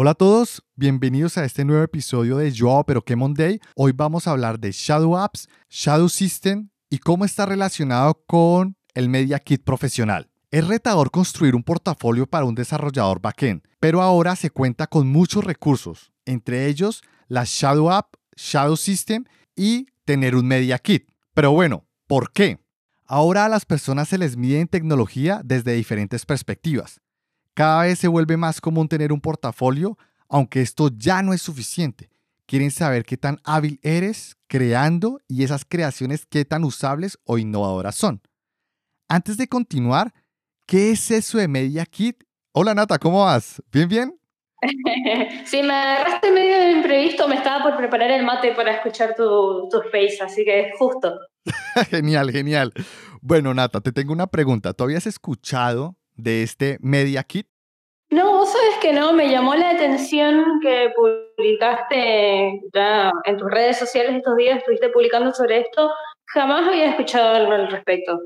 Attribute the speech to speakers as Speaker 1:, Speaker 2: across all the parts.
Speaker 1: Hola a todos, bienvenidos a este nuevo episodio de Yo pero qué Monday. Hoy vamos a hablar de Shadow Apps, Shadow System y cómo está relacionado con el Media Kit profesional. Es retador construir un portafolio para un desarrollador backend, pero ahora se cuenta con muchos recursos, entre ellos la Shadow App, Shadow System y tener un Media Kit. Pero bueno, ¿por qué? Ahora a las personas se les mide en tecnología desde diferentes perspectivas. Cada vez se vuelve más común tener un portafolio, aunque esto ya no es suficiente. Quieren saber qué tan hábil eres creando y esas creaciones qué tan usables o innovadoras son. Antes de continuar, ¿qué es eso de Media Kit? Hola Nata, ¿cómo vas? ¿Bien, bien?
Speaker 2: sí, me agarraste medio de imprevisto, me estaba por preparar el mate para escuchar tu, tu space, así que justo.
Speaker 1: genial, genial. Bueno, Nata, te tengo una pregunta. ¿Tú habías escuchado de este Media Kit?
Speaker 2: No, vos sabes que no, me llamó la atención que publicaste ya en tus redes sociales estos días, estuviste publicando sobre esto, jamás había escuchado algo al respecto.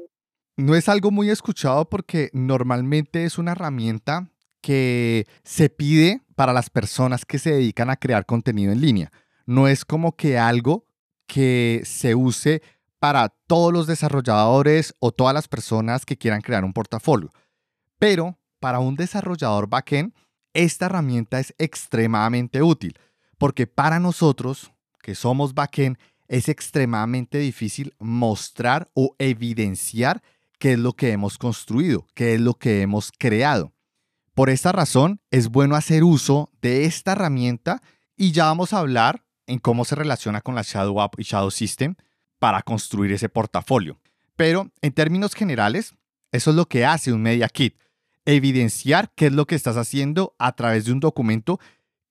Speaker 1: No es algo muy escuchado porque normalmente es una herramienta que se pide para las personas que se dedican a crear contenido en línea. No es como que algo que se use para todos los desarrolladores o todas las personas que quieran crear un portafolio. Pero para un desarrollador backend, esta herramienta es extremadamente útil, porque para nosotros, que somos backend, es extremadamente difícil mostrar o evidenciar qué es lo que hemos construido, qué es lo que hemos creado. Por esta razón, es bueno hacer uso de esta herramienta y ya vamos a hablar en cómo se relaciona con la Shadow App y Shadow System para construir ese portafolio. Pero en términos generales, eso es lo que hace un Media Kit evidenciar qué es lo que estás haciendo a través de un documento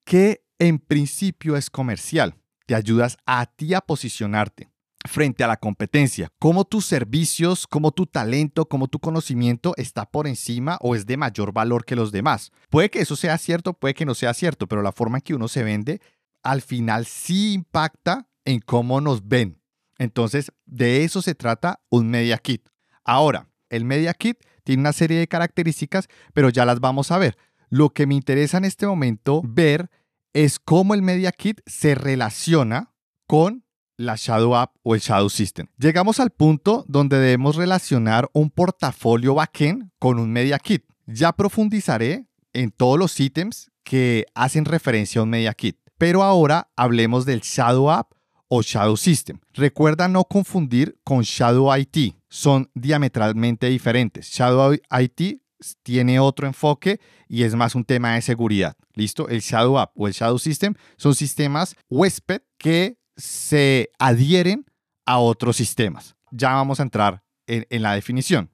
Speaker 1: que en principio es comercial. Te ayudas a ti a posicionarte frente a la competencia, cómo tus servicios, cómo tu talento, cómo tu conocimiento está por encima o es de mayor valor que los demás. Puede que eso sea cierto, puede que no sea cierto, pero la forma en que uno se vende al final sí impacta en cómo nos ven. Entonces, de eso se trata un Media Kit. Ahora, el Media Kit tiene una serie de características, pero ya las vamos a ver. Lo que me interesa en este momento ver es cómo el Media Kit se relaciona con la Shadow App o el Shadow System. Llegamos al punto donde debemos relacionar un portafolio backend con un Media Kit. Ya profundizaré en todos los ítems que hacen referencia a un Media Kit, pero ahora hablemos del Shadow App o Shadow System. Recuerda no confundir con Shadow IT, son diametralmente diferentes. Shadow IT tiene otro enfoque y es más un tema de seguridad. ¿Listo? El Shadow App o el Shadow System son sistemas huésped que se adhieren a otros sistemas. Ya vamos a entrar en, la definición.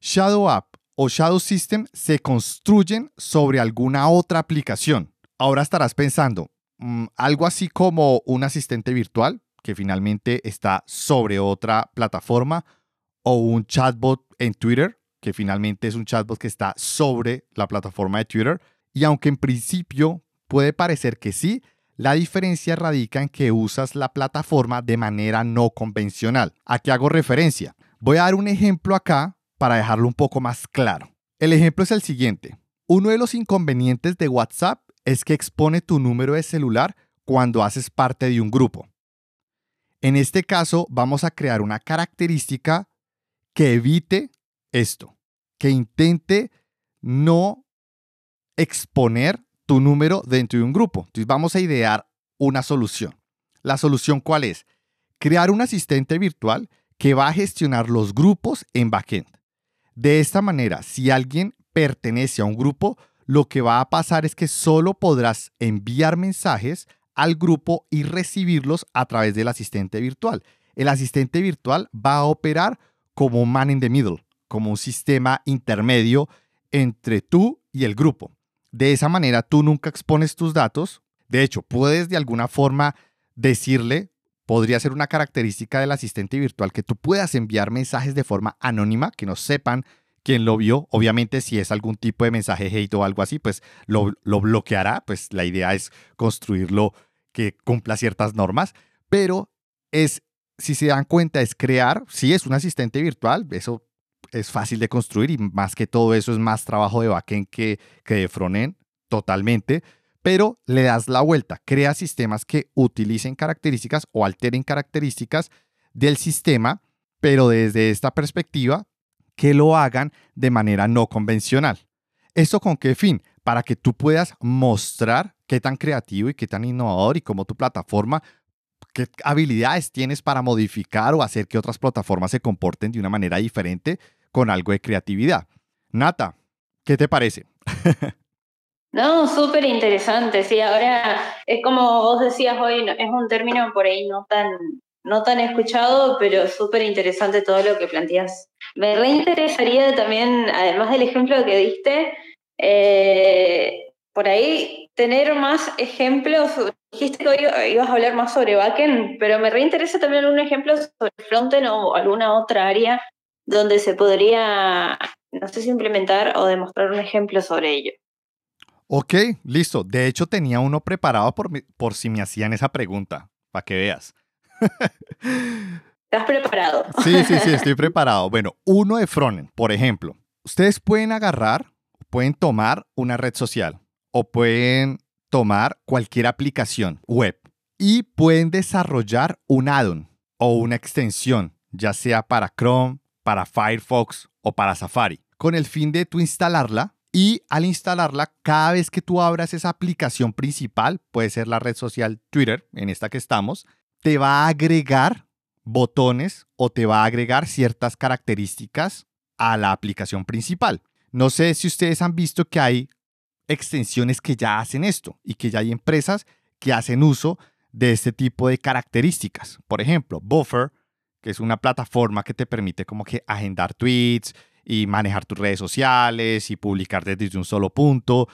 Speaker 1: Shadow App o Shadow System se construyen sobre alguna otra aplicación. Ahora estarás pensando, Mm, algo así como un asistente virtual que finalmente está sobre otra plataforma o un chatbot en Twitter que finalmente es un chatbot que está sobre la plataforma de Twitter. Y aunque en principio puede parecer que sí, la diferencia radica en que usas la plataforma de manera no convencional. ¿A qué hago referencia? Voy a dar un ejemplo acá para dejarlo un poco más claro. El ejemplo es el siguiente. Uno de los inconvenientes de WhatsApp es que expone tu número de celular cuando haces parte de un grupo. En este caso, vamos a crear una característica que evite esto, que intente no exponer tu número dentro de un grupo. Entonces vamos a idear una solución. ¿La solución cuál es? Crear un asistente virtual que va a gestionar los grupos en backend. De esta manera, si alguien pertenece a un grupo, lo que va a pasar es que solo podrás enviar mensajes al grupo y recibirlos a través del asistente virtual. El asistente virtual va a operar como man in the middle, como un sistema intermedio entre tú y el grupo. De esa manera tú nunca expones tus datos. De hecho, puedes de alguna forma decirle, podría ser una característica del asistente virtual, que tú puedas enviar mensajes de forma anónima, que no sepan quien lo vio. Obviamente, si es algún tipo de mensaje hate o algo así, pues lo, lo bloqueará. Pues la idea es construirlo que cumpla ciertas normas. Pero es, si se dan cuenta, es crear, si es un asistente virtual, eso es fácil de construir y más que todo eso es más trabajo de backend que, que de frontend, totalmente. pero le das la vuelta, crea sistemas que utilicen características o alteren características del sistema, pero desde esta perspectiva, que lo hagan de manera no convencional. ¿Esto con qué fin? Para que tú puedas mostrar qué tan creativo y qué tan innovador y cómo tu plataforma, qué habilidades tienes para modificar o hacer que otras plataformas se comporten de una manera diferente con algo de creatividad. Nata, ¿qué te parece?
Speaker 2: No, súper interesante, sí, ahora es como vos decías hoy, es un término por ahí no tan, no tan escuchado, pero súper interesante todo lo que planteas. Me reinteresaría también, además del ejemplo que diste, eh, por ahí tener más ejemplos. Dijiste que hoy ibas a hablar más sobre backend, pero me reinteresa también un ejemplo sobre frontend o alguna otra área donde se podría, no sé si implementar o demostrar un ejemplo sobre ello.
Speaker 1: Ok, listo. De hecho, tenía uno preparado por, por si me hacían esa pregunta, para que veas.
Speaker 2: ¿Estás preparado?
Speaker 1: Sí, sí, sí, estoy preparado. Bueno, uno de frontend, por ejemplo. Ustedes pueden agarrar, pueden tomar una red social o pueden tomar cualquier aplicación web y pueden desarrollar un add-on o una extensión, ya sea para Chrome, para Firefox o para Safari, con el fin de tú instalarla y al instalarla, cada vez que tú abras esa aplicación principal, puede ser la red social Twitter, en esta que estamos, te va a agregar botones o te va a agregar ciertas características a la aplicación principal. No sé si ustedes han visto que hay extensiones que ya hacen esto y que ya hay empresas que hacen uso de este tipo de características. Por ejemplo, Buffer, que es una plataforma que te permite como que agendar tweets, y manejar tus redes sociales y publicar desde un solo punto.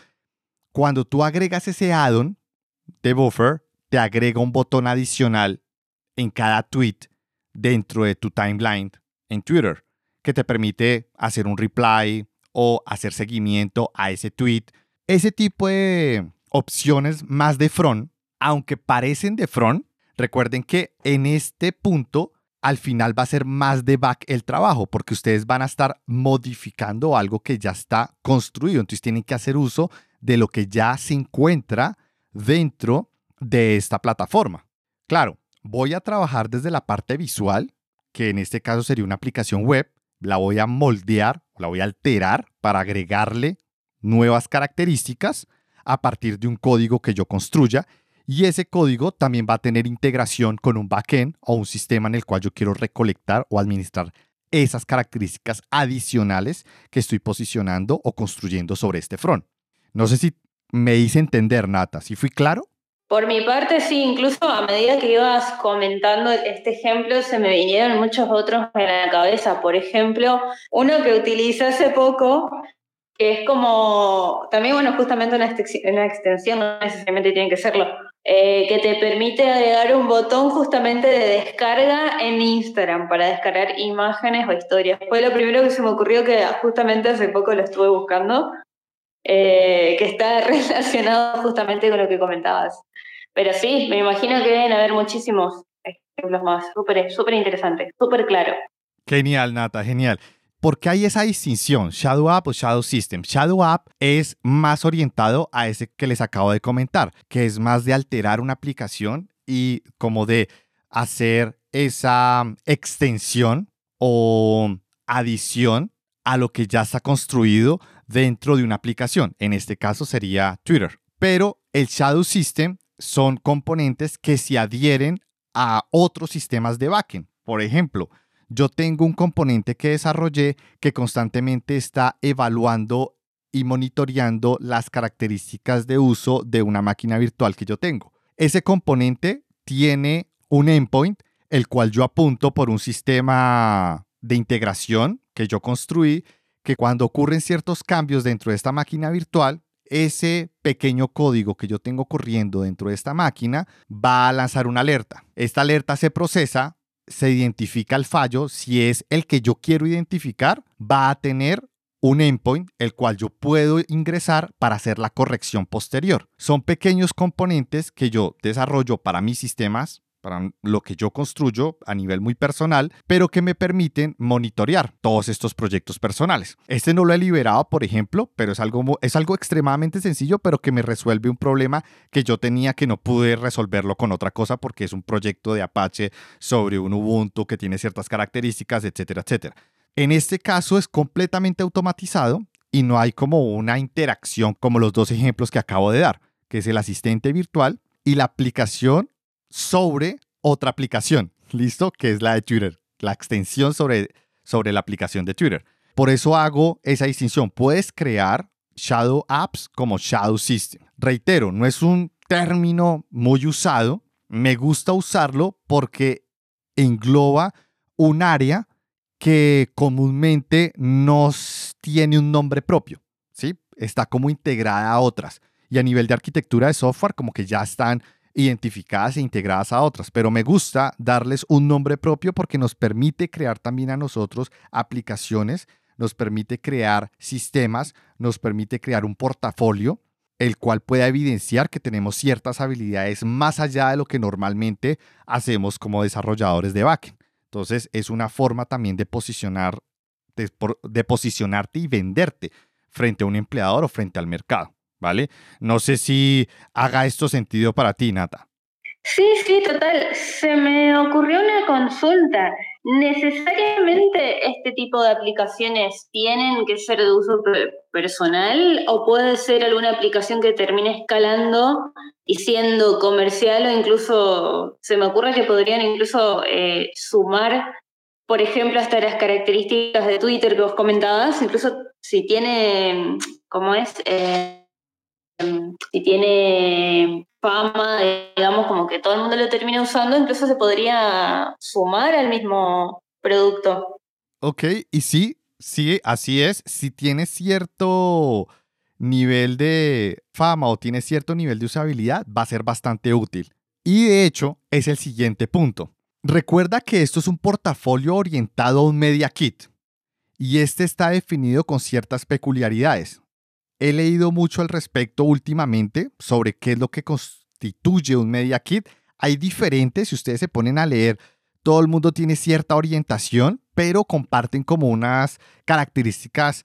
Speaker 1: Cuando tú agregas ese add-on de buffer, te agrega un botón adicional en cada tweet dentro de tu timeline en Twitter que te permite hacer un reply o hacer seguimiento a ese tweet. Ese tipo de opciones más de front, aunque parecen de front, recuerden que en este punto al final va a ser más de back el trabajo, porque ustedes van a estar modificando algo que ya está construido. Entonces tienen que hacer uso de lo que ya se encuentra dentro de esta plataforma. Claro, voy a trabajar desde la parte visual, que en este caso sería una aplicación web. La voy a moldear, la voy a alterar para agregarle nuevas características a partir de un código que yo construya y ese código también va a tener integración con un backend o un sistema en el cual yo quiero recolectar o administrar esas características adicionales que estoy posicionando o construyendo sobre este front. No sé si me hice entender, Nata, ¿si fui claro?
Speaker 2: Por mi parte, sí, incluso a medida que ibas comentando este ejemplo, se me vinieron muchos otros en la cabeza. Por ejemplo, uno que utilicé hace poco, que es como, también, bueno, justamente una, extensión, no necesariamente tiene que serlo, eh, que te permite agregar un botón justamente de descarga en Instagram para descargar imágenes o historias. Fue lo primero que se me ocurrió que justamente hace poco lo estuve buscando, eh, que está relacionado justamente con lo que comentabas. Pero sí, me imagino que deben haber muchísimos ejemplos más. Súper, súper interesante, súper claro.
Speaker 1: Genial, Nata, genial. ¿Por qué hay esa distinción? Shadow App o Shadow System. Shadow App es más orientado a ese que les acabo de comentar, que es más de alterar una aplicación y como de hacer esa extensión o adición a lo que ya está construido dentro de una aplicación. En este caso sería Twitter. Pero el Shadow System son componentes que se adhieren a otros sistemas de backend. Por ejemplo, yo tengo un componente que desarrollé que constantemente está evaluando y monitoreando las características de uso de una máquina virtual que yo tengo. Ese componente tiene un endpoint, el cual yo apunto por un sistema de integración que yo construí, que cuando ocurren ciertos cambios dentro de esta máquina virtual, ese pequeño código que yo tengo corriendo dentro de esta máquina va a lanzar una alerta. Esta alerta se procesa se identifica el fallo, si es el que yo quiero identificar, va a tener un endpoint el cual yo puedo ingresar para hacer la corrección posterior. Son pequeños componentes que yo desarrollo para mis sistemas para lo que yo construyo a nivel muy personal, pero que me permiten monitorear todos estos proyectos personales. Este no lo he liberado, por ejemplo, pero es algo, es algo extremadamente sencillo, pero que me resuelve un problema que yo tenía que no pude resolverlo con otra cosa porque es un proyecto de Apache sobre un Ubuntu que tiene ciertas características, etcétera, etcétera. En este caso es completamente automatizado y no hay como una interacción como los dos ejemplos que acabo de dar, que es el asistente virtual y la aplicación sobre otra aplicación, ¿listo? Que es la de Twitter, la extensión sobre, sobre la aplicación de Twitter. Por eso hago esa distinción. Puedes crear Shadow Apps como Shadow System. Reitero, no es un término muy usado. Me gusta usarlo porque engloba un área que comúnmente no tiene un nombre propio, ¿sí? Está como integrada a otras. Y a nivel de arquitectura de software, como que ya están identificadas e integradas a otras, pero me gusta darles un nombre propio porque nos permite crear también a nosotros aplicaciones, nos permite crear sistemas, nos permite crear un portafolio, el cual pueda evidenciar que tenemos ciertas habilidades más allá de lo que normalmente hacemos como desarrolladores de backend. Entonces es una forma también de posicionar, de, posicionarte y venderte frente a un empleador o frente al mercado. ¿Vale? No sé si haga esto sentido para ti, Nata.
Speaker 2: Sí, sí, total. Se me ocurrió una consulta. ¿Necesariamente este tipo de aplicaciones tienen que ser de uso personal o puede ser alguna aplicación que termine escalando y siendo comercial o incluso se me ocurre que podrían incluso eh, sumar, por ejemplo, hasta las características de Twitter que vos comentabas, incluso si tiene, ¿cómo es? Eh, si tiene fama, digamos, como que todo el mundo lo termina usando, incluso se podría sumar al mismo producto.
Speaker 1: Ok, y sí, sí, así es. Si tiene cierto nivel de fama o tiene cierto nivel de usabilidad, va a ser bastante útil. Y de hecho, es el siguiente punto. Recuerda que esto es un portafolio orientado a un media kit y este está definido con ciertas peculiaridades. He leído mucho al respecto últimamente sobre qué es lo que constituye un Media Kit. Hay diferentes, si ustedes se ponen a leer, todo el mundo tiene cierta orientación, pero comparten como unas características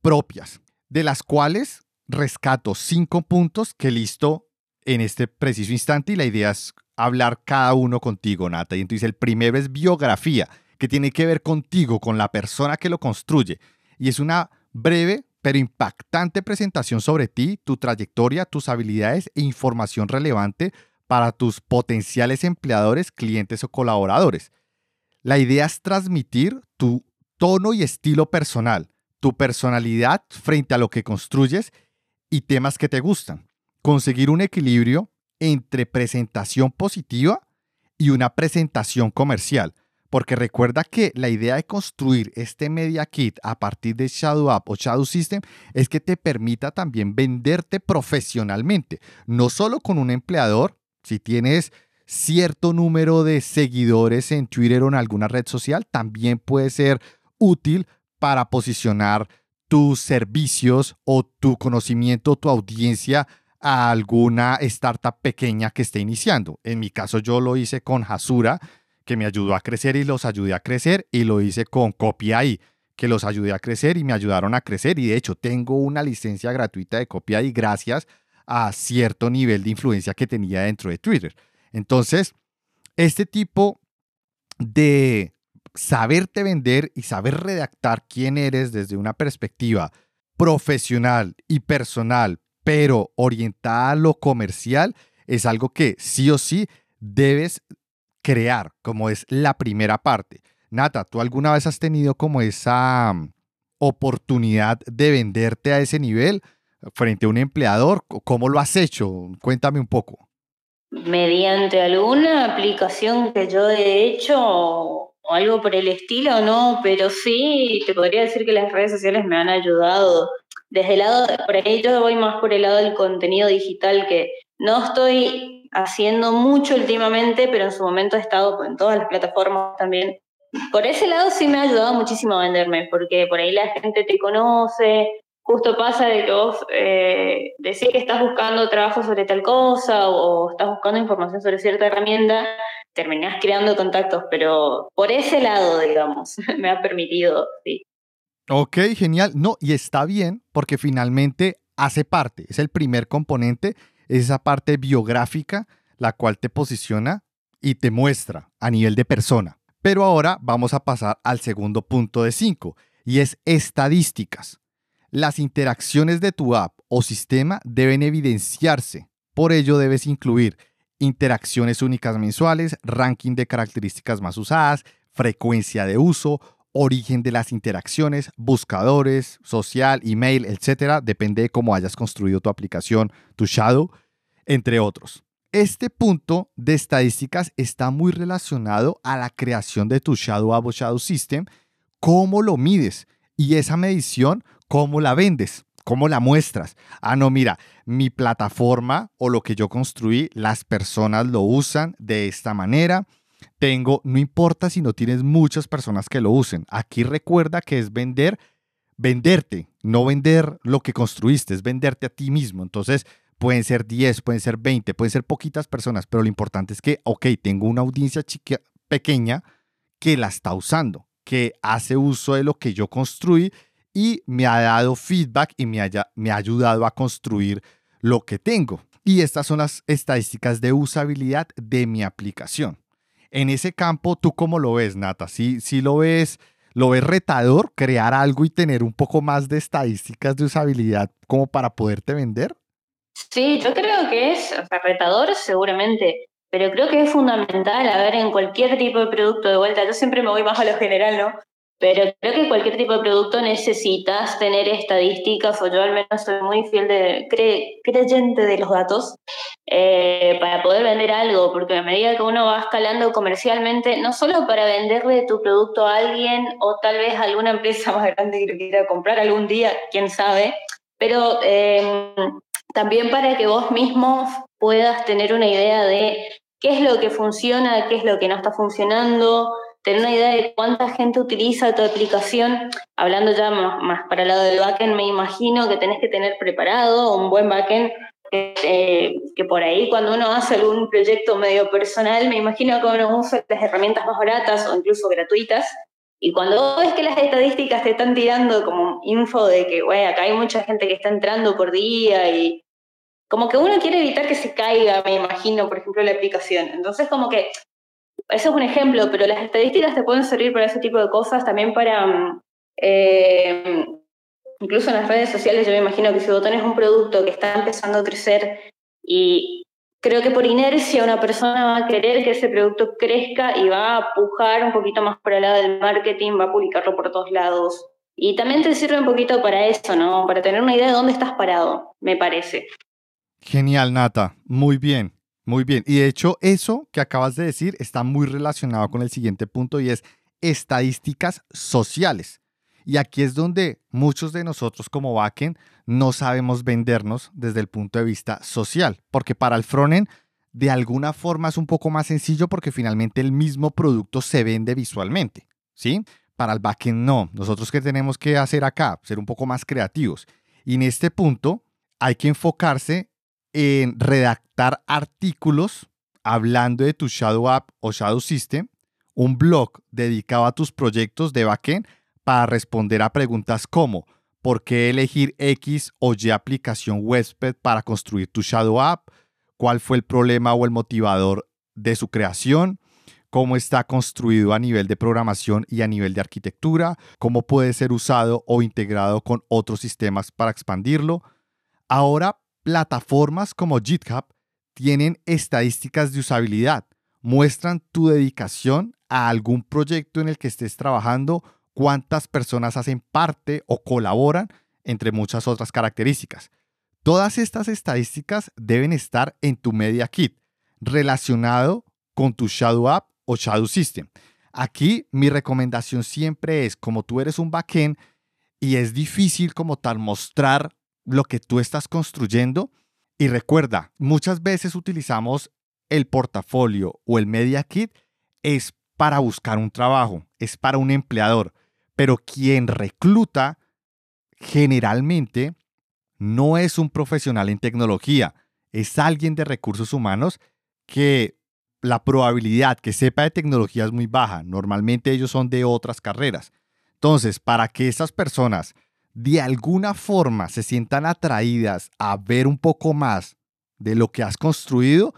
Speaker 1: propias, de las cuales rescato cinco puntos que listo en este preciso instante y la idea es hablar cada uno contigo, Nata. Y entonces el primero es biografía, que tiene que ver contigo, con la persona que lo construye. Y es una breve pero impactante presentación sobre ti, tu trayectoria, tus habilidades e información relevante para tus potenciales empleadores, clientes o colaboradores. La idea es transmitir tu tono y estilo personal, tu personalidad frente a lo que construyes y temas que te gustan. Conseguir un equilibrio entre presentación positiva y una presentación comercial porque recuerda que la idea de construir este Media Kit a partir de Shadow App o Shadow System es que te permita también venderte profesionalmente, no solo con un empleador, si tienes cierto número de seguidores en Twitter o en alguna red social, también puede ser útil para posicionar tus servicios o tu conocimiento, tu audiencia a alguna startup pequeña que esté iniciando. En mi caso yo lo hice con Hasura, que me ayudó a crecer y los ayudé a crecer y lo hice con CopyAI, que los ayudé a crecer y me ayudaron a crecer y de hecho tengo una licencia gratuita de CopyAI gracias a cierto nivel de influencia que tenía dentro de Twitter. Entonces, este tipo de saberte vender y saber redactar quién eres desde una perspectiva profesional y personal, pero orientada a lo comercial, es algo que sí o sí debes crear, como es la primera parte. Nata, ¿tú alguna vez has tenido como esa mm, oportunidad de venderte a ese nivel frente a un empleador? ¿Cómo lo has hecho? Cuéntame un poco.
Speaker 2: Mediante alguna aplicación que yo he hecho o algo por el estilo, no, pero sí te podría decir que las redes sociales me han ayudado. Desde el lado, por ahí yo voy más por el lado del contenido digital, que no estoy haciendo mucho últimamente, pero en su momento he estado en todas las plataformas también. Por ese lado sí me ha ayudado muchísimo a venderme, porque por ahí la gente te conoce, justo pasa de que vos eh, decís que estás buscando trabajo sobre tal cosa o, estás buscando información sobre cierta herramienta, terminás creando contactos, pero por ese lado, digamos, me ha permitido, sí.
Speaker 1: Ok, genial. No, y está bien porque finalmente hace parte, es el primer componente, es esa parte biográfica, la cual te posiciona y te muestra a nivel de persona. Pero ahora vamos a pasar al segundo punto de 5 y es estadísticas. Las interacciones de tu app o sistema deben evidenciarse. Por ello debes incluir interacciones únicas mensuales, ranking de características más usadas, frecuencia de uso, origen de las interacciones, buscadores, social, email, etcétera, depende de cómo hayas construido tu aplicación, tu Shadow, entre otros. Este punto de estadísticas está muy relacionado a la creación de tu Shadow App o Shadow System, cómo lo mides y esa medición, cómo la vendes. ¿Cómo la muestras? Ah, no, mira, mi plataforma o lo que yo construí, las personas lo usan de esta manera. Tengo, no importa si no tienes muchas personas que lo usen. Aquí recuerda que es vender, venderte, no vender lo que construiste, es venderte a ti mismo. Entonces, pueden ser 10, pueden ser 20, pueden ser poquitas personas, pero lo importante es que, ok, tengo una audiencia pequeña que la está usando, que hace uso de lo que yo construí y me ha dado feedback y me, me ha ayudado a construir lo que tengo. Y estas son las estadísticas de usabilidad de mi aplicación. En ese campo, ¿tú cómo lo ves, Nata? ¿Sí, sí lo ves? ¿Lo ves retador crear algo y tener un poco más de estadísticas de usabilidad como para poderte vender?
Speaker 2: Sí, yo creo que es retador seguramente, pero creo que es fundamental, a ver, en cualquier tipo de producto de vuelta, yo siempre me voy más a lo general, ¿no? Pero creo que cualquier tipo de producto necesitas tener estadísticas, o yo al menos soy muy fiel de creyente de los datos, eh, para poder vender algo, porque a medida que uno va escalando comercialmente, no solo para venderle tu producto a alguien o tal vez a alguna empresa más grande que lo quiera comprar algún día, quién sabe, pero eh, también para que vos mismo puedas tener una idea de qué es lo que funciona, qué es lo que no está funcionando, tener una idea de cuánta gente utiliza tu aplicación, hablando ya más, para el lado del backend, me imagino que tenés que tener preparado un buen backend eh, que por ahí cuando uno hace algún proyecto medio personal, me imagino que uno usa las herramientas más baratas o incluso gratuitas. Y cuando ves que las estadísticas te están tirando como info de que, güey, acá hay mucha gente que está entrando por día y como que uno quiere evitar que se caiga, me imagino, por ejemplo, la aplicación. Entonces, como que eso es un ejemplo, pero las estadísticas te pueden servir para ese tipo de cosas, también para, mm, eh, incluso en las redes sociales, yo me imagino que si vos tenés un producto que está empezando a crecer y creo que por inercia una persona va a querer que ese producto crezca y va a pujar un poquito más por el lado del marketing, va a publicarlo por todos lados. Y también te sirve un poquito para eso, ¿no? Para tener una idea de dónde estás parado, me parece.
Speaker 1: Genial, Nata. Muy bien. Muy bien, y de hecho eso que acabas de decir está muy relacionado con el siguiente punto y es estadísticas sociales. Y aquí es donde muchos de nosotros como backend no sabemos vendernos desde el punto de vista social, porque para el frontend de alguna forma es un poco más sencillo porque finalmente el mismo producto se vende visualmente, ¿sí? Para el backend no. Nosotros qué tenemos que hacer acá, ser un poco más creativos. Y en este punto hay que enfocarse en redactar artículos hablando de tu Shadow App o Shadow System, un blog dedicado a tus proyectos de backend para responder a preguntas como ¿por qué elegir X o Y aplicación website para construir tu Shadow App? ¿Cuál fue el problema o el motivador de su creación? ¿Cómo está construido a nivel de programación y a nivel de arquitectura? ¿Cómo puede ser usado o integrado con otros sistemas para expandirlo? Ahora Plataformas como GitHub tienen estadísticas de usabilidad, muestran tu dedicación a algún proyecto en el que estés trabajando, cuántas personas hacen parte o colaboran, entre muchas otras características. Todas estas estadísticas deben estar en tu Media Kit, relacionado con tu Shadow App o Shadow System. Aquí mi recomendación siempre es, como tú eres un backend y es difícil como tal mostrar lo que tú estás construyendo. Y recuerda, muchas veces utilizamos el portafolio o el Media Kit es para buscar un trabajo, es para un empleador, pero quien recluta generalmente no es un profesional en tecnología, es alguien de recursos humanos que la probabilidad que sepa de tecnología es muy baja. Normalmente ellos son de otras carreras. Entonces, para que esas personas de alguna forma se sientan atraídas a ver un poco más de lo que has construido,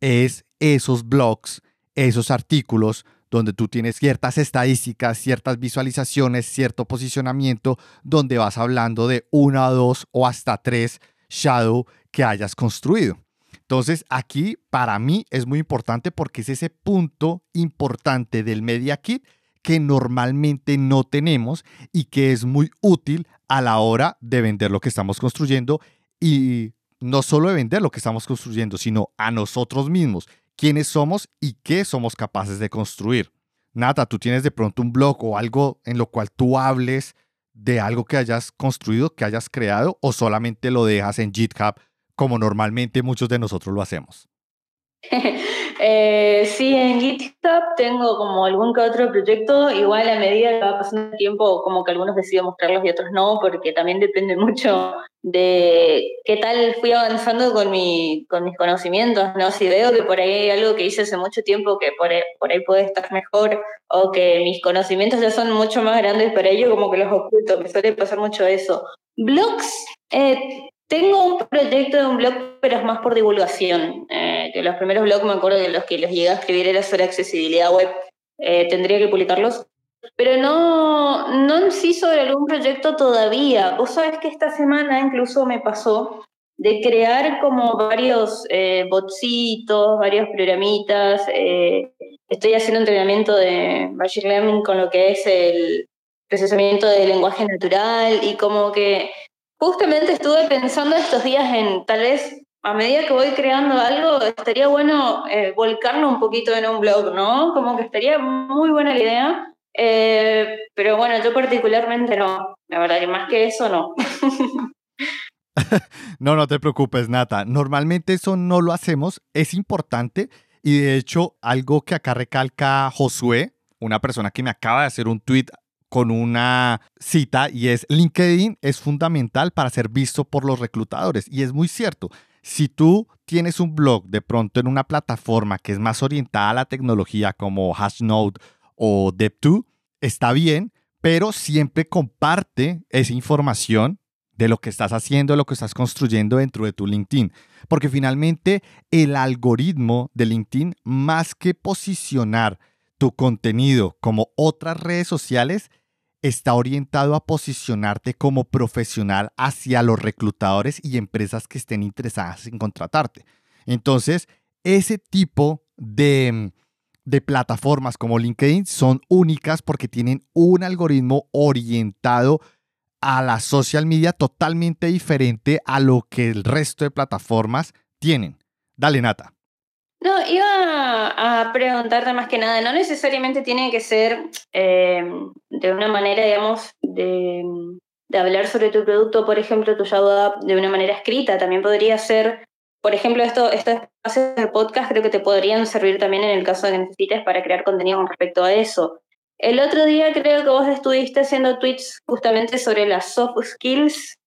Speaker 1: es esos blogs, esos artículos donde tú tienes ciertas estadísticas, ciertas visualizaciones, cierto posicionamiento, donde vas hablando de una, dos o hasta tres shadow que hayas construido. Entonces, aquí para mí es muy importante porque es ese punto importante del Media Kit que normalmente no tenemos y que es muy útil a la hora de vender lo que estamos construyendo y no solo de vender lo que estamos construyendo, sino a nosotros mismos, quiénes somos y qué somos capaces de construir. Nata, tú tienes de pronto un blog o algo en lo cual tú hables de algo que hayas construido, que hayas creado, o solamente lo dejas en GitHub como normalmente muchos de nosotros lo hacemos.
Speaker 2: Eh, sí, en GitHub tengo como algún que otro proyecto, igual a medida que va pasando el tiempo, como que algunos decido mostrarlos y otros no, porque también depende mucho de qué tal fui avanzando con, mi, con mis conocimientos, ¿no? Si veo que por ahí hay algo que hice hace mucho tiempo que por ahí, por ahí puede estar mejor, o que mis conocimientos ya son mucho más grandes para ello, como que los oculto, me suele pasar mucho eso. Blogs, eh, tengo un proyecto de un blog, pero es más por divulgación. Eh, que los primeros blogs me acuerdo de los que los llegué a escribir era sobre accesibilidad web. Eh, tendría que publicarlos. Pero no, no en sí sobre algún proyecto todavía. Vos sabés que esta semana incluso me pasó de crear como varios eh, botsitos, varios programitas. Eh, estoy haciendo entrenamiento de Machine Learning con lo que es el procesamiento de lenguaje natural y como que Justamente estuve pensando estos días en tal vez a medida que voy creando algo, estaría bueno eh, volcarlo un poquito en un blog, ¿no? Como que estaría muy buena la idea. Eh, pero bueno, yo particularmente no. La verdad que más que eso no.
Speaker 1: no, no te preocupes, Nata. Normalmente eso no lo hacemos. Es importante. Y de hecho, algo que acá recalca Josué, una persona que me acaba de hacer un tweet con una cita y es LinkedIn es fundamental para ser visto por los reclutadores. Y es muy cierto. Si tú tienes un blog de pronto en una plataforma que es más orientada a la tecnología como Hashnode o Dev2, está bien, pero siempre comparte esa información de lo que estás haciendo, de lo que estás construyendo dentro de tu LinkedIn. Porque finalmente el algoritmo de LinkedIn, más que posicionar tu contenido como otras redes sociales, está orientado a posicionarte como profesional hacia los reclutadores y empresas que estén interesadas en contratarte. Entonces, ese tipo de, de plataformas como LinkedIn son únicas porque tienen un algoritmo orientado a la social media totalmente diferente a lo que el resto de plataformas tienen. Dale, Nata.
Speaker 2: No, iba a preguntarte más que nada, no necesariamente tiene que ser eh, de una manera, digamos, de, hablar sobre tu producto, por ejemplo, tu Shadow de una manera escrita, también podría ser, por ejemplo, esto, estos espacios de podcast creo que te podrían servir también en el caso de que necesites para crear contenido con respecto a eso. El otro día creo que vos estuviste haciendo tweets justamente sobre las soft skills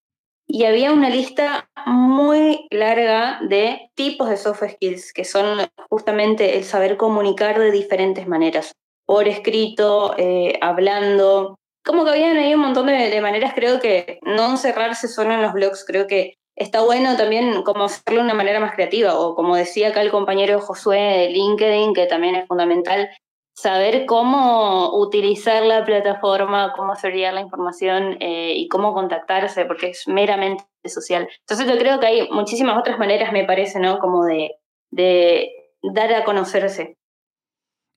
Speaker 2: y había una lista muy larga de tipos de soft skills, que son justamente el saber comunicar de diferentes maneras, por escrito, eh, hablando. Como que habían ahí un montón de, maneras, creo que no encerrarse solo en los blogs, creo que está bueno también como hacerlo de una manera más creativa, o como decía acá el compañero Josué de LinkedIn, que también es fundamental, saber cómo utilizar la plataforma, cómo servir la información eh, y cómo contactarse, porque es meramente social. Entonces yo creo que hay muchísimas otras maneras, me parece, ¿no? Como de, de dar a conocerse.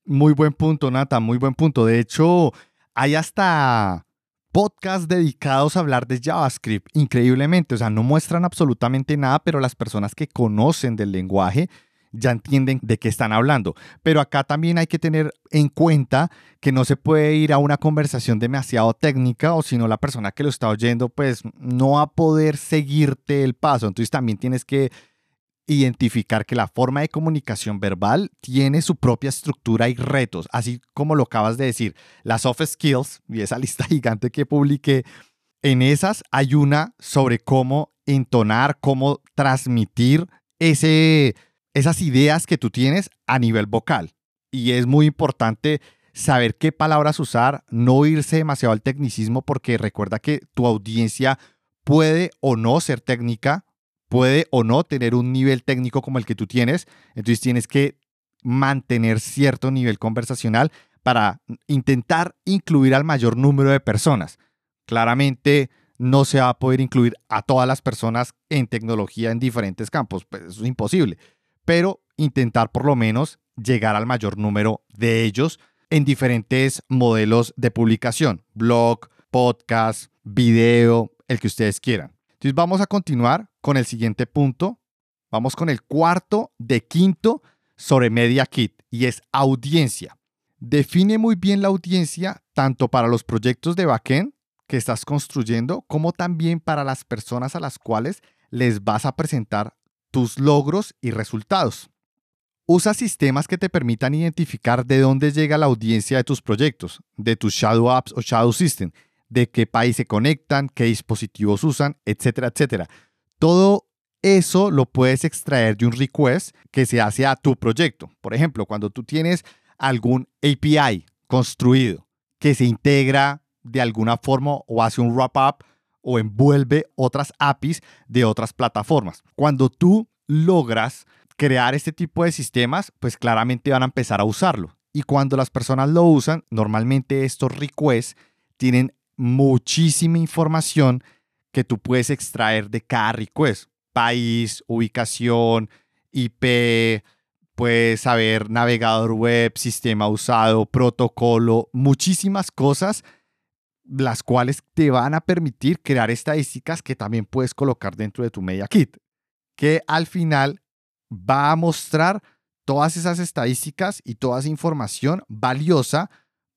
Speaker 1: Muy buen punto, Nata, muy buen punto. De hecho, hay hasta podcasts dedicados a hablar de JavaScript, increíblemente. O sea, no muestran absolutamente nada, pero las personas que conocen del lenguaje ya entienden de qué están hablando. Pero acá también hay que tener en cuenta que no se puede ir a una conversación demasiado técnica o si no la persona que lo está oyendo pues no va a poder seguirte el paso. Entonces también tienes que identificar que la forma de comunicación verbal tiene su propia estructura y retos, así como lo acabas de decir, las soft skills y esa lista gigante que publiqué, en esas hay una sobre cómo entonar, cómo transmitir ese esas ideas que tú tienes a nivel vocal. Y es muy importante saber qué palabras usar, no irse demasiado al tecnicismo porque recuerda que tu audiencia puede o no ser técnica, puede o no tener un nivel técnico como el que tú tienes, entonces tienes que mantener cierto nivel conversacional para intentar incluir al mayor número de personas. Claramente no se va a poder incluir a todas las personas en tecnología en diferentes campos, pues eso es imposible, pero intentar por lo menos llegar al mayor número de ellos en diferentes modelos de publicación, blog, podcast, video, el que ustedes quieran. Entonces vamos a continuar con el siguiente punto. Vamos con el cuarto de quinto sobre Media Kit y es audiencia. Define muy bien la audiencia tanto para los proyectos de backend que estás construyendo como también para las personas a las cuales les vas a presentar tus logros y resultados. Usa sistemas que te permitan identificar de dónde llega la audiencia de tus proyectos, de tus Shadow Apps o Shadow System, de qué país se conectan, qué dispositivos usan, etcétera, etcétera. Todo eso lo puedes extraer de un request que se hace a tu proyecto. Por ejemplo, cuando tú tienes algún API construido que se integra de alguna forma o hace un wrap-up o envuelve otras APIs de otras plataformas. Cuando tú logras crear este tipo de sistemas, pues claramente van a empezar a usarlo. Y cuando las personas lo usan, normalmente estos requests tienen muchísima información que tú puedes extraer de cada request. País, ubicación, IP, puedes saber navegador web, sistema usado, protocolo, muchísimas cosas, las cuales te van a permitir crear estadísticas que también puedes colocar dentro de tu Media Kit, que al final va a mostrar todas esas estadísticas y toda esa información valiosa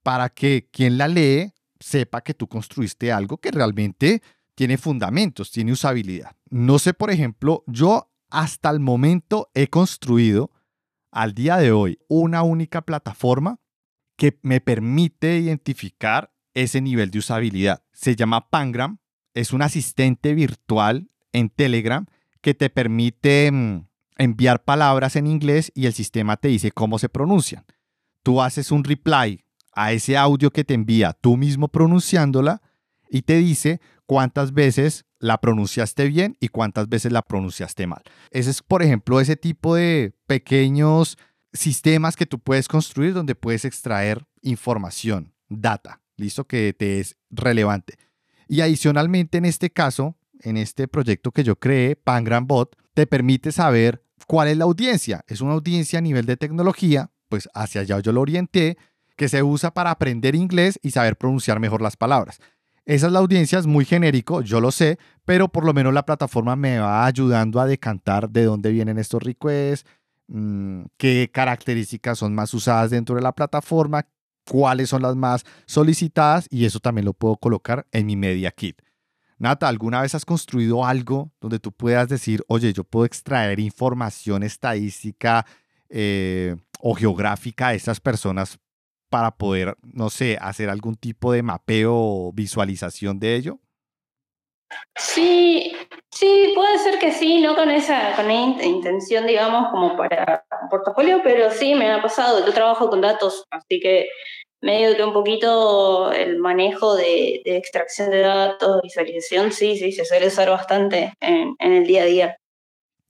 Speaker 1: para que quien la lee sepa que tú construiste algo que realmente tiene fundamentos, tiene usabilidad. No sé, por ejemplo, yo hasta el momento he construido al día de hoy una única plataforma que me permite identificar ese nivel de usabilidad. Se llama Pangram, es un asistente virtual en Telegram que te permite mm, enviar palabras en inglés y el sistema te dice cómo se pronuncian. Tú haces un reply a ese audio que te envía tú mismo pronunciándola y te dice cuántas veces la pronunciaste bien y cuántas veces la pronunciaste mal. Ese es, por ejemplo, ese tipo de pequeños sistemas que tú puedes construir donde puedes extraer información, data, listo, que te es relevante. Y adicionalmente en este caso, en este proyecto que yo creé, PanGramBot, te permite saber cuál es la audiencia. Es una audiencia a nivel de tecnología, pues hacia allá yo lo orienté que se usa para aprender inglés y saber pronunciar mejor las palabras. Esa es la audiencia, es muy genérico, yo lo sé, pero por lo menos la plataforma me va ayudando a decantar de dónde vienen estos requests, mm, qué características son más usadas dentro de la plataforma, cuáles son las más solicitadas y eso también lo puedo colocar en mi Media Kit. Nata, ¿alguna vez has construido algo donde tú puedas decir, oye, yo puedo extraer información estadística eh, o geográfica de estas personas para poder, no sé, hacer algún tipo de mapeo o visualización de ello?
Speaker 2: Sí, sí, puede ser que sí, no con esa, con intención, digamos, como para un portafolio, pero sí me ha pasado. Yo trabajo con datos, así que medio que un poquito el manejo de, extracción de datos, visualización, sí, sí, se suele usar bastante en, en el día a día.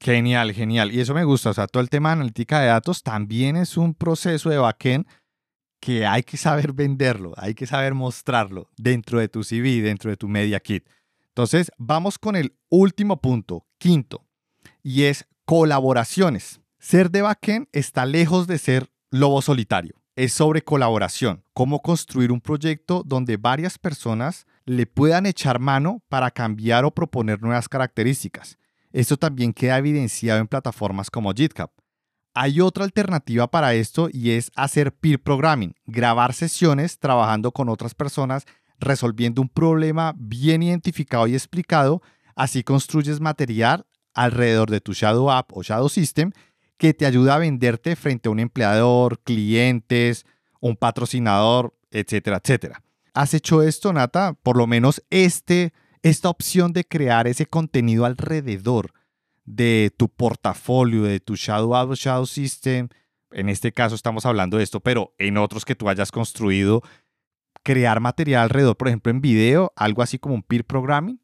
Speaker 1: Genial, genial. Y eso me gusta. O sea, todo el tema de analítica de datos también es un proceso de backend que hay que saber venderlo, hay que saber mostrarlo dentro de tu CV, dentro de tu Media Kit. Entonces, vamos con el último punto, quinto, y es colaboraciones. Ser de backend está lejos de ser lobo solitario. Es sobre colaboración, cómo construir un proyecto donde varias personas le puedan echar mano para cambiar o proponer nuevas características. Esto también queda evidenciado en plataformas como GitHub. Hay otra alternativa para esto y es hacer peer programming, grabar sesiones trabajando con otras personas, resolviendo un problema bien identificado y explicado. Así construyes material alrededor de tu Shadow App o Shadow System que te ayuda a venderte frente a un empleador, clientes, un patrocinador, etcétera, etcétera. ¿Has hecho esto, Nata? Por lo menos este, esta opción de crear ese contenido alrededor de tu portafolio, de tu Shadow App Shadow System, en este caso estamos hablando de esto, pero en otros que tú hayas construido, crear material alrededor, por ejemplo, en video, algo así como un peer programming?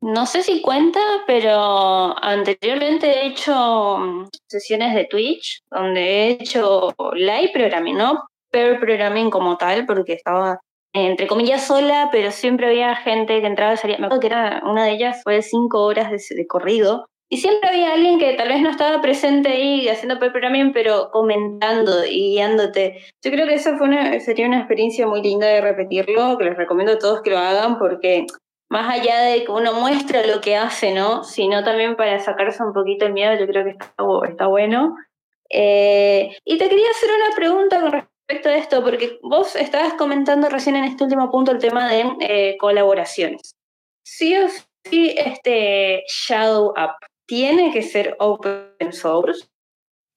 Speaker 2: No sé si cuenta, pero anteriormente he hecho mm, sesiones de Twitch donde he hecho live programming, no peer programming como tal, porque estaba entre comillas sola, pero siempre había gente que entraba y salía. Me acuerdo que era una de ellas fue cinco horas de, corrido. Y siempre había alguien que tal vez no estaba presente ahí haciendo peer programming, pero comentando y guiándote. Yo creo que esa fue una, sería una experiencia muy linda de repetirlo, que les recomiendo a todos que lo hagan, porque más allá de que uno muestra lo que hace, ¿no? Sino también para sacarse un poquito el miedo, yo creo que está, está bueno. Eh, y te quería hacer una pregunta con respecto a esto, porque vos estabas comentando recién en este último punto el tema de eh, colaboraciones. Sí o sí, este Shadow App tiene que ser open source.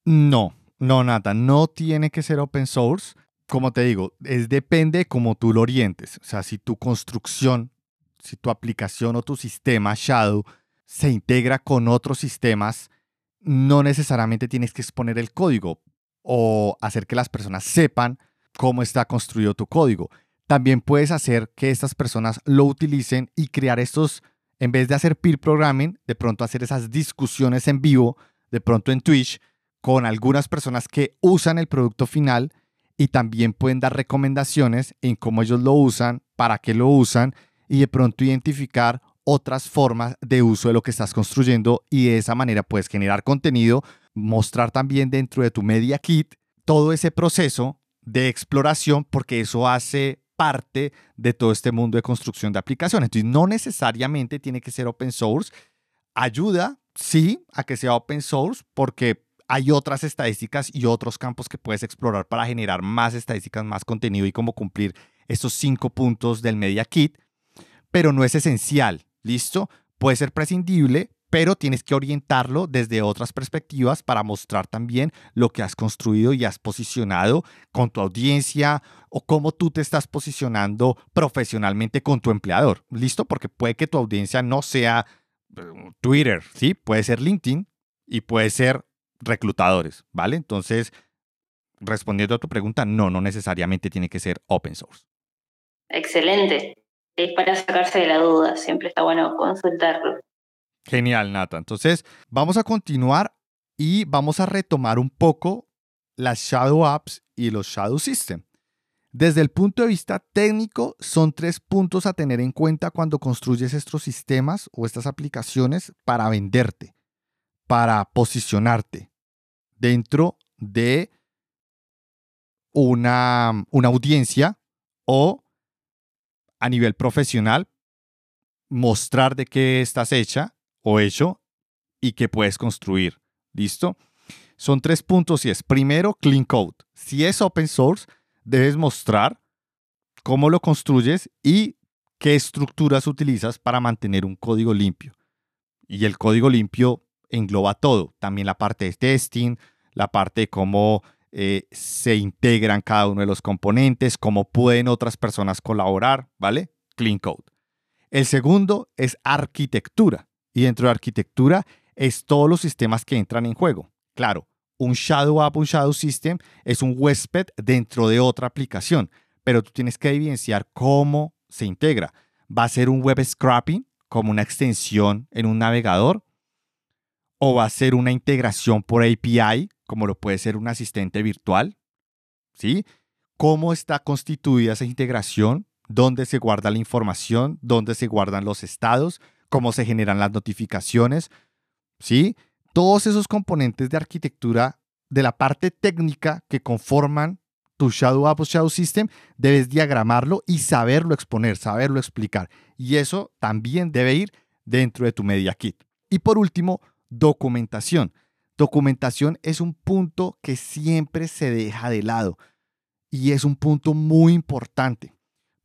Speaker 1: No, no, nada, no tiene que ser open source. Como te digo, es depende cómo tú lo orientes. O sea, si tu construcción si tu aplicación o tu sistema Shadow se integra con otros sistemas, no necesariamente tienes que exponer el código o hacer que las personas sepan cómo está construido tu código. También puedes hacer que estas personas lo utilicen y crear estos, en vez de hacer peer programming, de pronto hacer esas discusiones en vivo, de pronto en Twitch, con algunas personas que usan el producto final y también pueden dar recomendaciones en cómo ellos lo usan, para qué lo usan y de pronto identificar otras formas de uso de lo que estás construyendo y de esa manera puedes generar contenido, mostrar también dentro de tu media kit todo ese proceso de exploración porque eso hace parte de todo este mundo de construcción de aplicaciones. Entonces no necesariamente tiene que ser open source. Ayuda, sí, a que sea open source porque hay otras estadísticas y otros campos que puedes explorar para generar más estadísticas, más contenido y cómo cumplir esos cinco puntos del Media Kit pero no es esencial, ¿listo? Puede ser prescindible, pero tienes que orientarlo desde otras perspectivas para mostrar también lo que has construido y has posicionado con tu audiencia o cómo tú te estás posicionando profesionalmente con tu empleador. ¿Listo? Porque puede que tu audiencia no sea eh, Twitter, ¿sí? Puede ser LinkedIn y puede ser reclutadores, ¿vale? Entonces, respondiendo a tu pregunta, no, no necesariamente tiene que ser open source.
Speaker 2: Excelente es para sacarse de la duda, siempre está bueno consultarlo.
Speaker 1: Genial, Nata. Entonces, vamos a continuar y vamos a retomar un poco las Shadow Apps y los Shadow System. Desde el punto de vista técnico, son tres puntos a tener en cuenta cuando construyes estos sistemas o estas aplicaciones para venderte, para posicionarte dentro de una, una audiencia o a nivel profesional, mostrar de qué estás hecha o hecho y qué puedes construir. ¿Listo? Son tres puntos y es, primero, clean code. Si es open source, debes mostrar cómo lo construyes y qué estructuras utilizas para mantener un código limpio. Y el código limpio engloba todo, también la parte de testing, la parte de cómo eh, se integran cada uno de los componentes, cómo pueden otras personas colaborar, ¿vale? Clean Code. El segundo es arquitectura. Y dentro de arquitectura es todos los sistemas que entran en juego. Claro, un Shadow App, un Shadow System es un huésped dentro de otra aplicación, pero tú tienes que evidenciar cómo se integra. ¿Va a ser un web scrapping como una extensión en un navegador? ¿O va a ser una integración por API como lo puede ser un asistente virtual, ¿sí? ¿Cómo está constituida esa integración? ¿Dónde se guarda la información? ¿Dónde se guardan los estados? ¿Cómo se generan las notificaciones? ¿Sí? Todos esos componentes de arquitectura de la parte técnica que conforman tu Shadow App o Shadow System, debes diagramarlo y saberlo exponer, saberlo explicar. Y eso también debe ir dentro de tu Media Kit. Y por último, documentación. Documentación es un punto que siempre se deja de lado y es un punto muy importante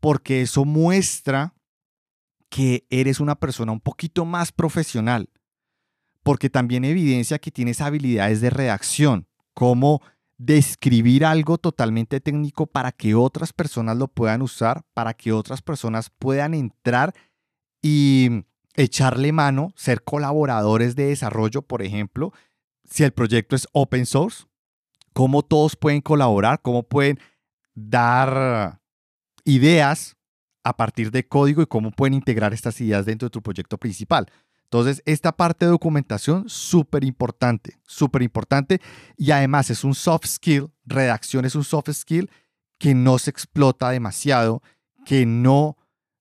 Speaker 1: porque eso muestra que eres una persona un poquito más profesional, porque también evidencia que tienes habilidades de redacción, como describir algo totalmente técnico para que otras personas lo puedan usar, para que otras personas puedan entrar y echarle mano, ser colaboradores de desarrollo, por ejemplo, si el proyecto es open source, cómo todos pueden colaborar, cómo pueden dar ideas a partir de código y cómo pueden integrar estas ideas dentro de tu proyecto principal. Entonces, esta parte de documentación, súper importante, súper importante. Y además es un soft skill, redacción es un soft skill que no se explota demasiado, que no,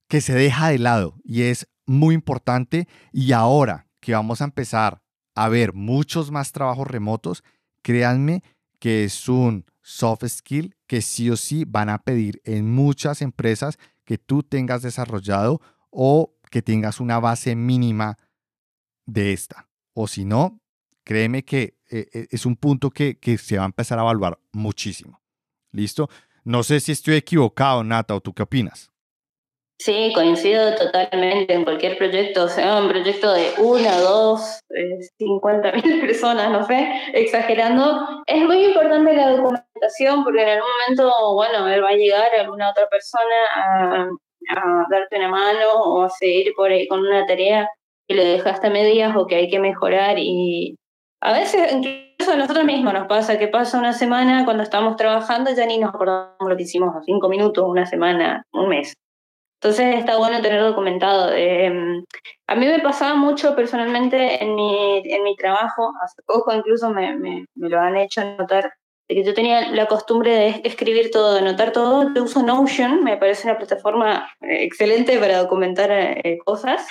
Speaker 1: que se deja de lado. Y es muy importante. Y ahora que vamos a empezar a ver muchos más trabajos remotos, créanme que es un soft skill que sí o sí van a pedir en muchas empresas que tú tengas desarrollado o que tengas una base mínima de esta. O si no, créeme que eh, eh, es un punto que, que, se va a empezar a evaluar muchísimo. ¿Listo? No sé si estoy equivocado, Nata, o tú qué opinas.
Speaker 2: Sí, coincido totalmente en cualquier proyecto, sea un proyecto de una, dos, eh, cincuenta mil personas, no sé, exagerando. Es muy importante la documentación porque en algún momento, bueno, él va a llegar alguna otra persona a, darte una mano o a seguir por ahí con una tarea que le dejaste a medias o que hay que mejorar y a veces incluso a nosotros mismos nos pasa que pasa una semana cuando estamos trabajando ya ni nos acordamos lo que hicimos cinco minutos, una semana, un mes. Entonces está bueno tener documentado. Em, a mí me pasaba mucho personalmente en mi, en mi trabajo, hace poco incluso me, me, lo han hecho notar, de que yo tenía la costumbre de escribir todo, de anotar todo. Yo uso Notion, me parece una plataforma eh, excelente para documentar eh, cosas.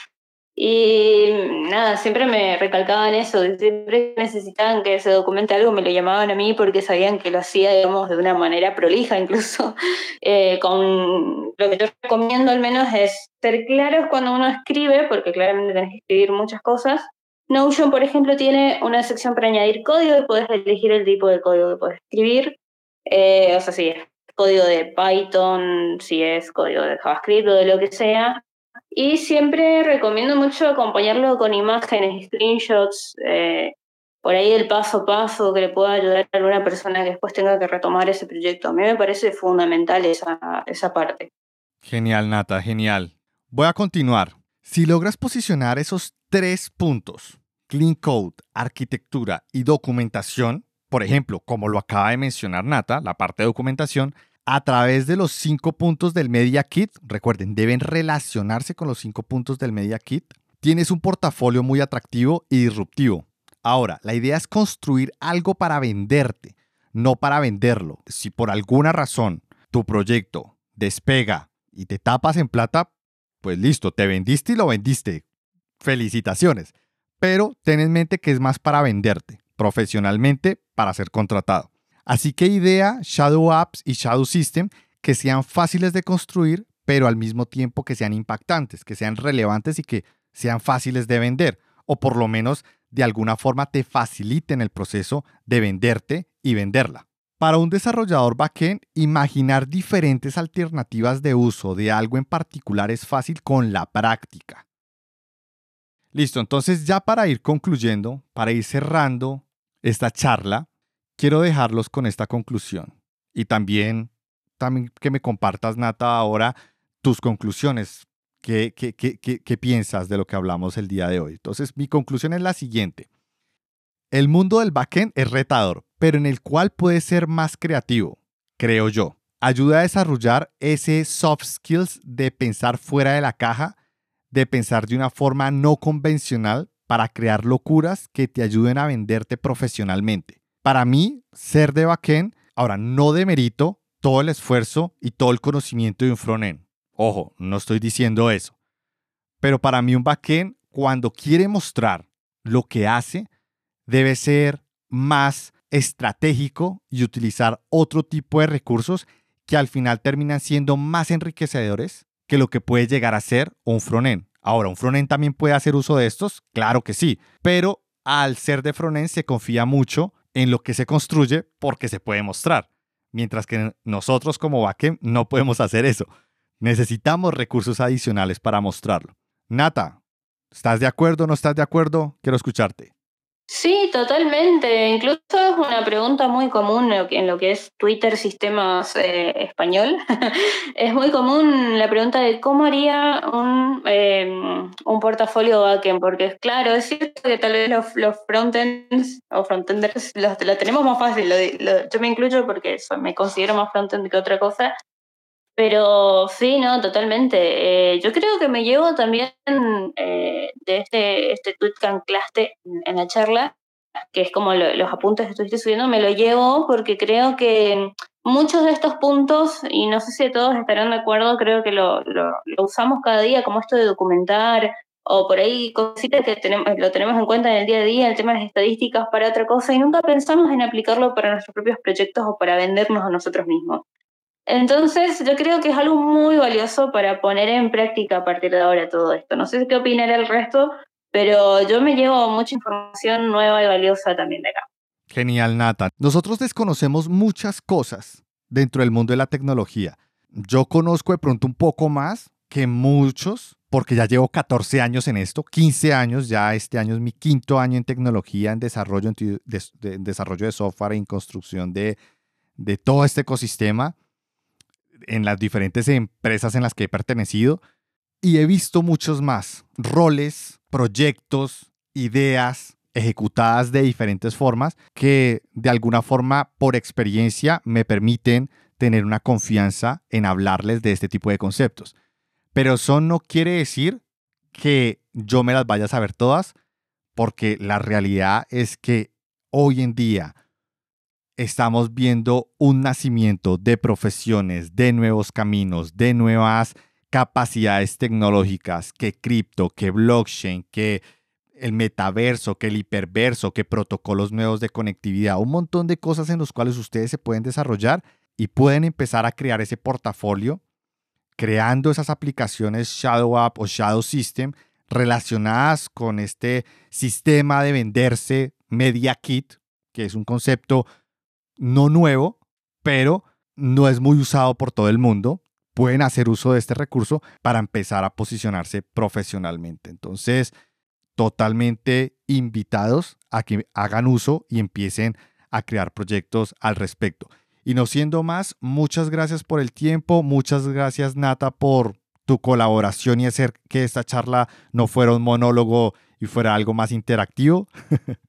Speaker 2: Y nada, siempre me recalcaban eso, siempre necesitaban que se documente algo, me lo llamaban a mí porque sabían que lo hacía, digamos, de una manera prolija incluso. Eh, con lo que yo recomiendo al menos es ser claros cuando uno escribe, porque claramente tenés que escribir muchas cosas. Notion, por ejemplo, tiene una sección para añadir código y puedes elegir el tipo de código que puedes escribir. Eh, o sea, si es código de Python, si es código de JavaScript o de lo que sea, y siempre recomiendo mucho acompañarlo con imágenes, screenshots, eh, por ahí el paso a paso que le pueda ayudar a alguna persona que después tenga que retomar ese proyecto. A mí me parece fundamental esa, esa parte.
Speaker 1: Genial, Nata, genial. Voy a continuar. Si logras posicionar esos tres puntos, clean code, arquitectura y documentación, por ejemplo, como lo acaba de mencionar Nata, la parte de documentación, a través de los cinco puntos del Media Kit. Recuerden, deben relacionarse con los cinco puntos del Media Kit. Tienes un portafolio muy atractivo y disruptivo. Ahora, la idea es construir algo para venderte, no para venderlo. Si por alguna razón tu proyecto despega y te tapas en plata, pues listo, te vendiste y lo vendiste. Felicitaciones. Pero ten en mente que es más para venderte, profesionalmente, para ser contratado. Así que idea Shadow Apps y Shadow System que sean fáciles de construir, pero al mismo tiempo que sean impactantes, que sean relevantes y que sean fáciles de vender, o por lo menos de alguna forma te faciliten el proceso de venderte y venderla. Para un desarrollador backend, imaginar diferentes alternativas de uso de algo en particular es fácil con la práctica. Listo, entonces ya para ir concluyendo, para ir cerrando esta charla, quiero dejarlos con esta conclusión y también, que me compartas, Nata, ahora tus conclusiones. ¿Qué, qué, qué, qué piensas de lo que hablamos el día de hoy? Entonces, mi conclusión es la siguiente. El mundo del backend es retador, pero en el cual puede ser más creativo, creo yo. Ayuda a desarrollar ese soft skills de pensar fuera de la caja, de pensar de una forma no convencional para crear locuras que te ayuden a venderte profesionalmente. Para mí, ser de backend, ahora no demerito todo el esfuerzo y todo el conocimiento de un frontend. Ojo, no estoy diciendo eso. Pero para mí un backend, cuando quiere mostrar lo que hace, debe ser más estratégico y utilizar otro tipo de recursos que al final terminan siendo más enriquecedores que lo que puede llegar a ser un frontend. Ahora, ¿un frontend también puede hacer uso de estos? Claro que sí, pero al ser de frontend se confía mucho en lo que se construye porque se puede mostrar. Mientras que nosotros como backend no podemos hacer eso. Necesitamos recursos adicionales para mostrarlo. Nata, ¿estás de acuerdo o no estás de acuerdo? Quiero escucharte.
Speaker 2: Sí, totalmente. Incluso es una pregunta muy común en lo que es Twitter Sistemas eh, Español. es muy común la pregunta de cómo haría un, em, un portafolio backend, porque claro, es cierto que tal vez los, los frontends o frontenders los, lo tenemos más fácil. yo me incluyo porque me considero más frontend que otra cosa. Pero sí, no, totalmente. Eh, yo creo que me llevo también eh, de este, este tweet que anclaste en la charla, que es como los apuntes que estuviste subiendo, me lo llevo porque creo que muchos de estos puntos, y no sé si todos estarán de acuerdo, creo que lo, lo, usamos cada día, como esto de documentar, o por ahí cositas que tenemos, lo tenemos en cuenta en el día a día, el tema de estadísticas para otra cosa, y nunca pensamos en aplicarlo para nuestros propios proyectos o para vendernos a nosotros mismos. Entonces, yo creo que es algo muy valioso para poner en práctica a partir de ahora todo esto. No sé qué opinará el resto, pero yo me llevo mucha información nueva y valiosa también de acá.
Speaker 1: Genial, Nata. Nosotros desconocemos muchas cosas dentro del mundo de la tecnología. Yo conozco de pronto un poco más que muchos, porque ya llevo 14 años en esto, 15 años, ya este año es mi quinto año en tecnología, en desarrollo, en desarrollo de software, en construcción de, de todo este ecosistema en las diferentes empresas en las que he pertenecido y he visto muchos más roles, proyectos, ideas ejecutadas de diferentes formas que de alguna forma por experiencia me permiten tener una confianza en hablarles de este tipo de conceptos. Pero eso no quiere decir que yo me las vaya a saber todas, porque la realidad es que hoy en día estamos viendo un nacimiento de profesiones, de nuevos caminos, de nuevas capacidades tecnológicas, que cripto, que blockchain, que el metaverso, que el hiperverso, que protocolos nuevos de conectividad, un montón de cosas en los cuales ustedes se pueden desarrollar y pueden empezar a crear ese portafolio creando esas aplicaciones Shadow App o Shadow System relacionadas con este sistema de venderse Media Kit, que es un concepto no nuevo, pero no es muy usado por todo el mundo. Pueden hacer uso de este recurso para empezar a posicionarse profesionalmente. Entonces, totalmente invitados a que hagan uso y empiecen a crear proyectos al respecto. Y no siendo más, muchas gracias por el tiempo, muchas gracias Nata por tu colaboración y hacer que esta charla no fuera un monólogo y fuera algo más interactivo.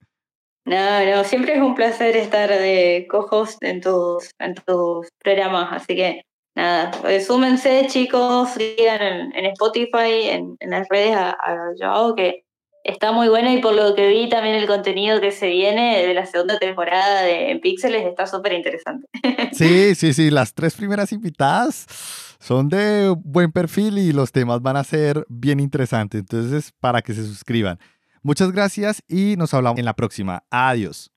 Speaker 2: No, no, siempre es un placer estar de co-host en tus, en tus programas, así que nada, súmense chicos, sigan en, Spotify, en, las redes a, a que está muy bueno y por lo que vi también el contenido que se viene de la segunda temporada de Píxeles está súper interesante.
Speaker 1: Sí, sí, sí, las tres primeras invitadas son de buen perfil y los temas van a ser bien interesantes, entonces para que se suscriban. Muchas gracias y nos hablamos en la próxima. Adiós.